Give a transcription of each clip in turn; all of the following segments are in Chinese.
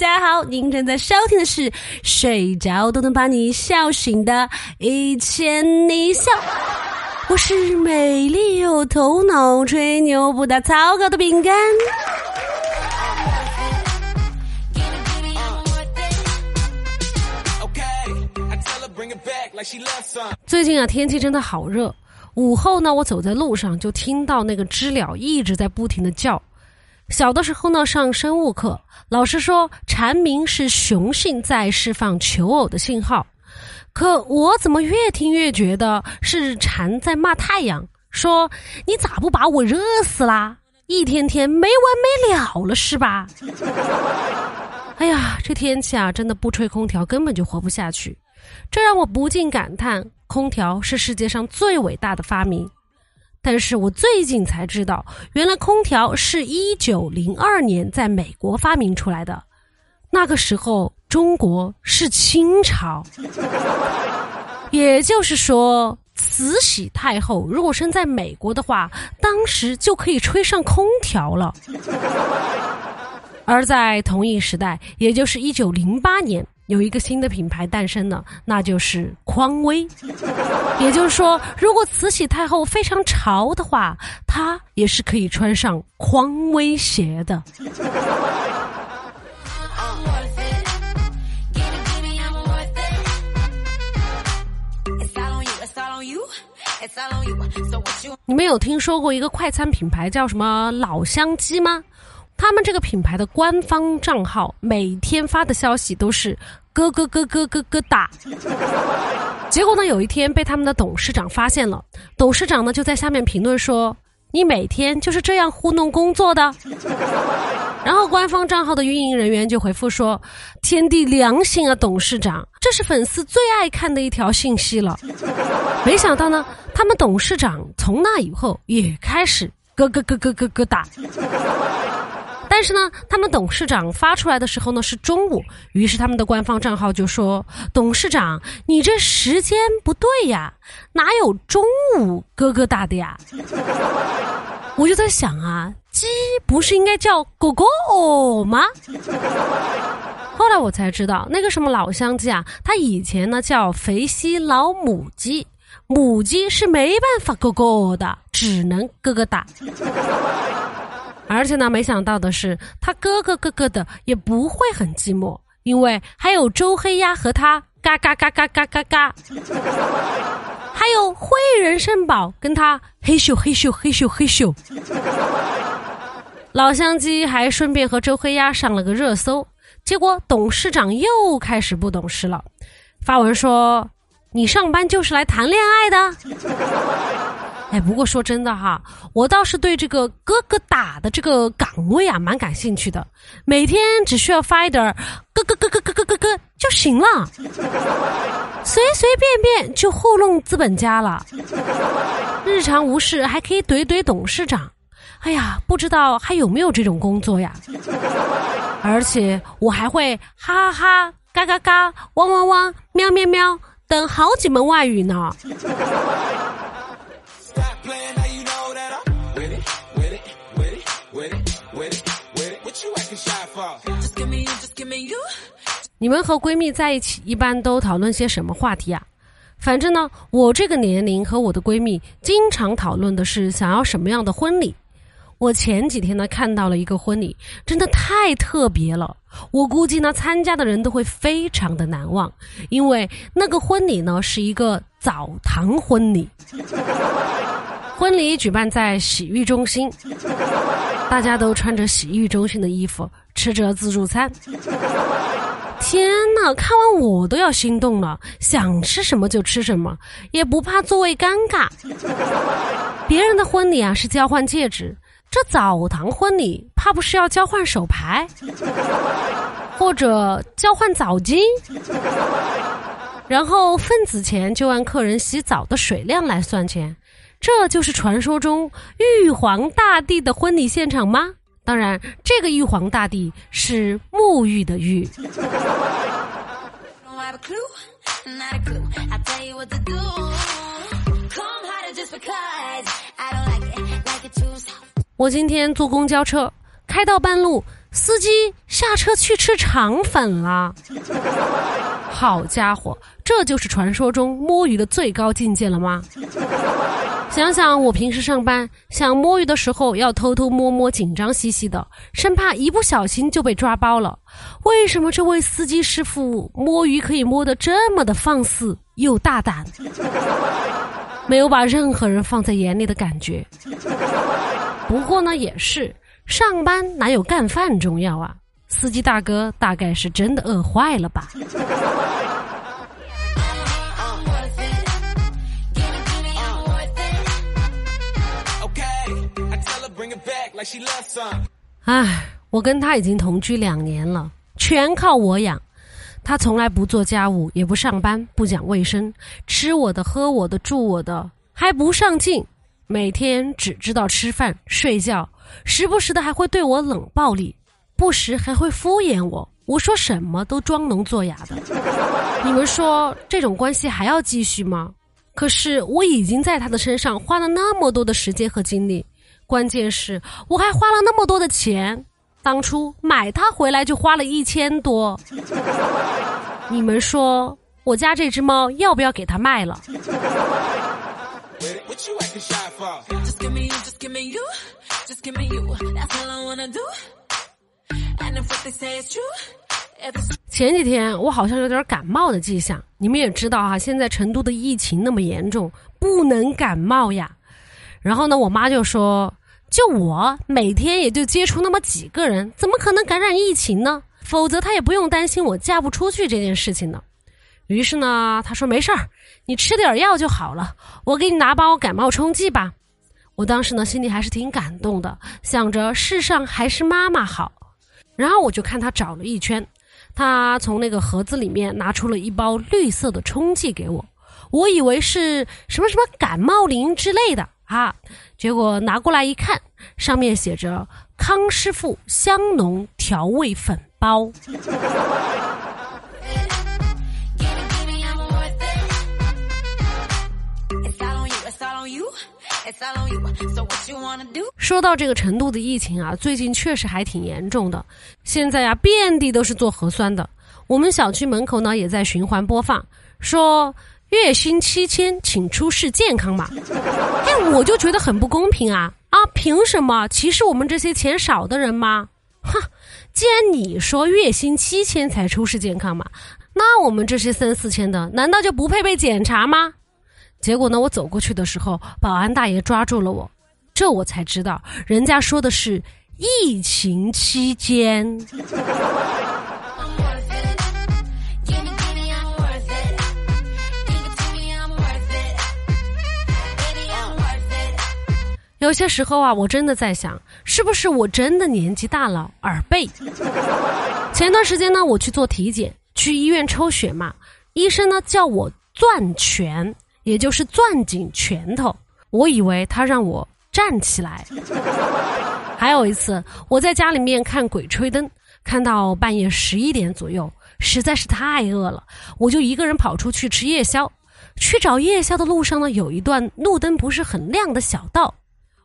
大家好，您正在收听的是睡着都能把你笑醒的《一千你笑》，我是美丽又头脑、吹牛不打草稿的饼干。最近啊，天气真的好热。午后呢，我走在路上就听到那个知了一直在不停的叫。小的时候呢，上生物课，老师说蝉鸣是雄性在释放求偶的信号。可我怎么越听越觉得是蝉在骂太阳，说你咋不把我热死啦？一天天没完没了了是吧？哎呀，这天气啊，真的不吹空调根本就活不下去。这让我不禁感叹，空调是世界上最伟大的发明。但是我最近才知道，原来空调是一九零二年在美国发明出来的。那个时候，中国是清朝，也就是说，慈禧太后如果生在美国的话，当时就可以吹上空调了。而在同一时代，也就是一九零八年。有一个新的品牌诞生了，那就是匡威。也就是说，如果慈禧太后非常潮的话，她也是可以穿上匡威鞋的。你们有听说过一个快餐品牌叫什么老乡鸡吗？他们这个品牌的官方账号每天发的消息都是咯咯咯咯咯咯哒。结果呢，有一天被他们的董事长发现了，董事长呢就在下面评论说：“你每天就是这样糊弄工作的。”然后官方账号的运营人员就回复说：“天地良心啊，董事长，这是粉丝最爱看的一条信息了。” 没想到呢，他们董事长从那以后也开始咯咯咯咯咯咯哒。但是呢，他们董事长发出来的时候呢是中午，于是他们的官方账号就说：“董事长，你这时间不对呀，哪有中午咯咯哒的呀？” 我就在想啊，鸡不是应该叫狗狗吗？后来我才知道，那个什么老乡鸡啊，它以前呢叫肥西老母鸡，母鸡是没办法咯咯的，只能咯咯哒。而且呢，没想到的是，他咯咯咯咯的也不会很寂寞，因为还有周黑鸭和他嘎嘎嘎嘎嘎嘎嘎，还有灰人参宝跟他嘿咻嘿咻嘿咻嘿咻。老乡鸡还顺便和周黑鸭上了个热搜，结果董事长又开始不懂事了，发文说：“你上班就是来谈恋爱的。”哎，不过说真的哈，我倒是对这个哥哥打的这个岗位啊蛮感兴趣的，每天只需要发一点咯咯咯咯咯咯咯咯就行了，随随便便就糊弄资本家了，日常无事还可以怼怼董事长，哎呀，不知道还有没有这种工作呀？而且我还会哈哈哈、嘎嘎嘎、汪汪汪、喵喵喵等好几门外语呢。你们和闺蜜在一起一般都讨论些什么话题啊？反正呢，我这个年龄和我的闺蜜经常讨论的是想要什么样的婚礼。我前几天呢看到了一个婚礼，真的太特别了。我估计呢参加的人都会非常的难忘，因为那个婚礼呢是一个澡堂婚礼。婚礼举办在洗浴中心，大家都穿着洗浴中心的衣服，吃着自助餐。天呐，看完我都要心动了，想吃什么就吃什么，也不怕座位尴尬。别人的婚礼啊是交换戒指，这澡堂婚礼怕不是要交换手牌，或者交换澡巾？然后份子钱就按客人洗澡的水量来算钱，这就是传说中玉皇大帝的婚礼现场吗？当然，这个玉皇大帝是沐浴的浴。我今天坐公交车，开到半路，司机下车去吃肠粉了。好家伙，这就是传说中摸鱼的最高境界了吗？想想我平时上班想摸鱼的时候，要偷偷摸摸、紧张兮兮的，生怕一不小心就被抓包了。为什么这位司机师傅摸鱼可以摸得这么的放肆又大胆？没有把任何人放在眼里的感觉。不过呢，也是上班哪有干饭重要啊？司机大哥大概是真的饿坏了吧。唉，我跟他已经同居两年了，全靠我养。他从来不做家务，也不上班，不讲卫生，吃我的，喝我的，住我的，还不上进。每天只知道吃饭、睡觉，时不时的还会对我冷暴力，不时还会敷衍我。我说什么都装聋作哑的。你们说这种关系还要继续吗？可是我已经在他的身上花了那么多的时间和精力。关键是我还花了那么多的钱，当初买它回来就花了一千多。你们说我家这只猫要不要给它卖了？前几天我好像有点感冒的迹象，你们也知道啊，现在成都的疫情那么严重，不能感冒呀。然后呢，我妈就说。就我每天也就接触那么几个人，怎么可能感染疫情呢？否则他也不用担心我嫁不出去这件事情呢。于是呢，他说没事儿，你吃点药就好了，我给你拿包感冒冲剂吧。我当时呢心里还是挺感动的，想着世上还是妈妈好。然后我就看他找了一圈，他从那个盒子里面拿出了一包绿色的冲剂给我，我以为是什么什么感冒灵之类的。啊！结果拿过来一看，上面写着“康师傅香浓调味粉包”。说到这个成都的疫情啊，最近确实还挺严重的。现在呀，遍地都是做核酸的。我们小区门口呢，也在循环播放，说。月薪七千，请出示健康码。哎，我就觉得很不公平啊！啊，凭什么歧视我们这些钱少的人吗？哼，既然你说月薪七千才出示健康码，那我们这些三四千的，难道就不配被检查吗？结果呢，我走过去的时候，保安大爷抓住了我，这我才知道，人家说的是疫情期间。有些时候啊，我真的在想，是不是我真的年纪大了，耳背？前段时间呢，我去做体检，去医院抽血嘛，医生呢叫我攥拳，也就是攥紧拳头，我以为他让我站起来。还有一次，我在家里面看《鬼吹灯》，看到半夜十一点左右，实在是太饿了，我就一个人跑出去吃夜宵。去找夜宵的路上呢，有一段路灯不是很亮的小道。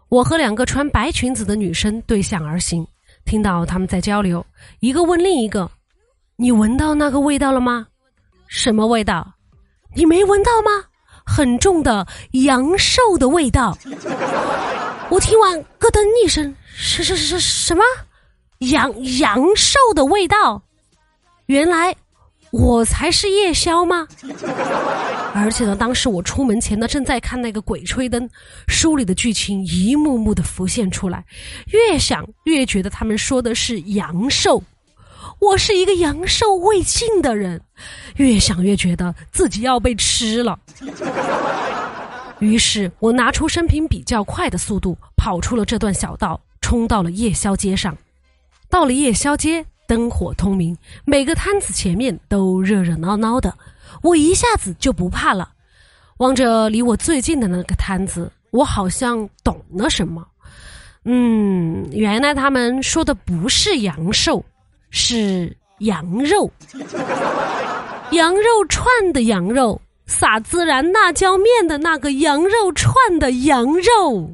我和两个穿白裙子的女生对向而行，听到他们在交流，一个问另一个：“你闻到那个味道了吗？什么味道？你没闻到吗？很重的阳寿的味道。”我听完咯噔一声：“是是是什么？阳阳寿的味道？原来。”我才是夜宵吗？而且呢，当时我出门前呢，正在看那个《鬼吹灯》，书里的剧情一幕幕的浮现出来，越想越觉得他们说的是阳寿，我是一个阳寿未尽的人，越想越觉得自己要被吃了。于是我拿出生平比较快的速度，跑出了这段小道，冲到了夜宵街上。到了夜宵街。灯火通明，每个摊子前面都热热闹闹的，我一下子就不怕了。望着离我最近的那个摊子，我好像懂了什么。嗯，原来他们说的不是羊寿，是羊肉，羊肉串的羊肉，撒孜然辣椒面的那个羊肉串的羊肉。